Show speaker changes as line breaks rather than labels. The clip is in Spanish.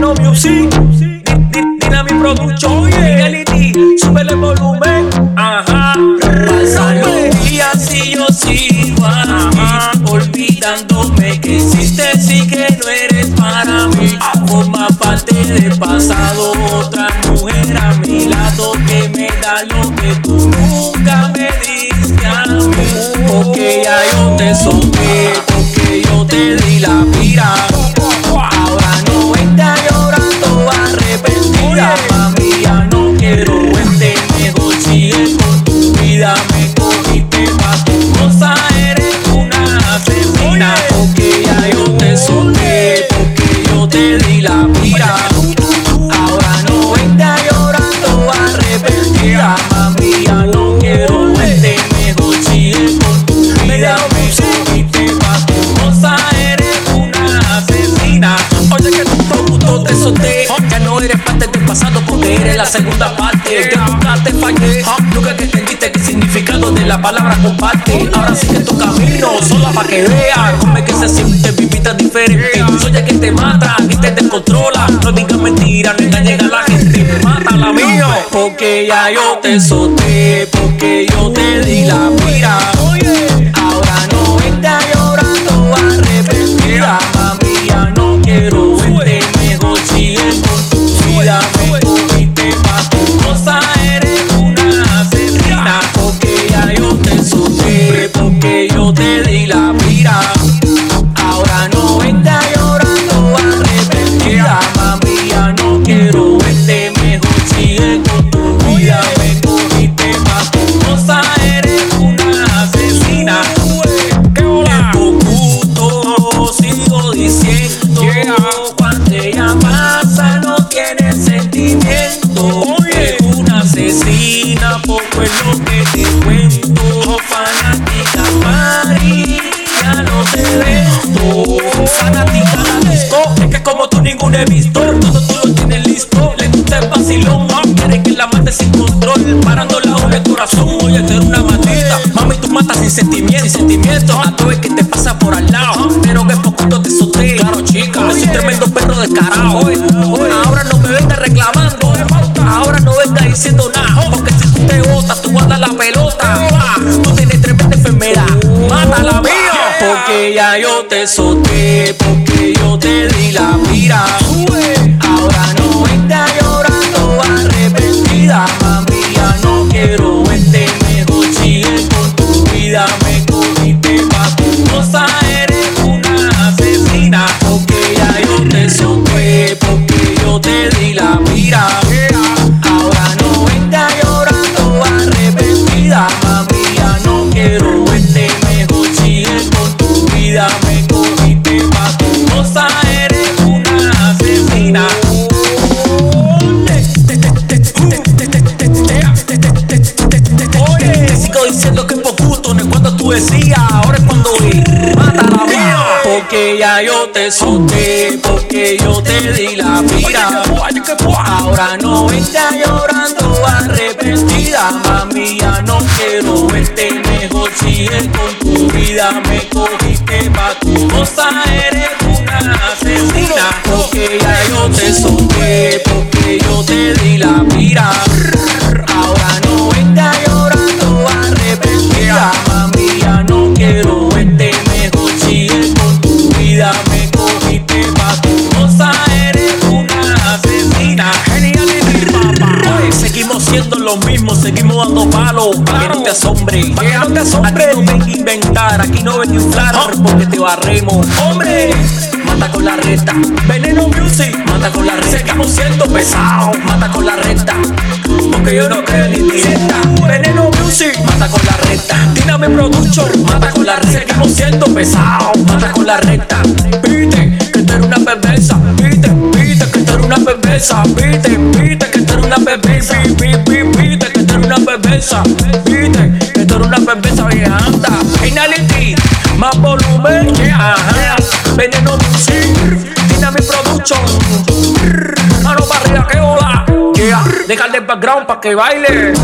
Veneno Music, Dinami Production, Reality, súbele volumen, ajá.
Pasan los días y yo sigo aquí, olvidándome que existes y que no eres para mí. Forma parte del pasado, otra mujer a mi lado que me da lo que tú nunca me diste a mí. Porque ya yo te tu la
palabra comparte. Ahora sigue tu camino sola pa' que veas Cómo es que se siente vivir tan diferente. Soy el que te mata y te descontrola. No digas mentiras, no engañes a la gente. Mata la mía.
Porque ya yo te solté, porque yo te di la mira. Asesina, poco es lo que te cuento. Fanática María, no te vendo Fanática la disco, es que como tú ninguno he visto Todo tú lo tienes listo, le gusta el vacilón Quiere que la mate sin control, parando la ola el corazón Oye, tú eres una maldita, mami tú matas sin sentimiento Sin sentimiento, a todo el que te pasa por al lado Pero que poquito te solté, claro chica. Soy tremendo perro descarado. Ahora no me vengas reclamando. Ahora no vengas diciendo nada ya yo te solté, porque yo te decías, ahora es cuando es. Mata la mía. Porque ya yo te solté, porque yo te di la mira. Ahora no está llorando arrepentida, mami, ya no quiero verte, mejor sigue con tu vida, me cogiste pa' tu cosa, eres siendo lo mismo, seguimos dando palos, para que no te asombre, para que no te asombre. Aquí no ven a inventar, aquí no ven a inflar, porque te barremos, hombre. Mata con la recta, veneno music, mata con la recta. Seguimos siendo pesados, mata con la recta. Porque yo no creo en indirecta. Veneno music, mata con la recta. Dinami Production, mata con la recta. Seguimos siendo pesados, mata con la recta. Perversa, pide, pide que tú eres una perversa, pide, pide que tú eres una perversa, pide que tú eres una perversa vieja anda. Finality, más volumen, yeah. Veneno music, Dinami Production. Mano para arriba, que hola. Yeah, déjale el background pa' que baile.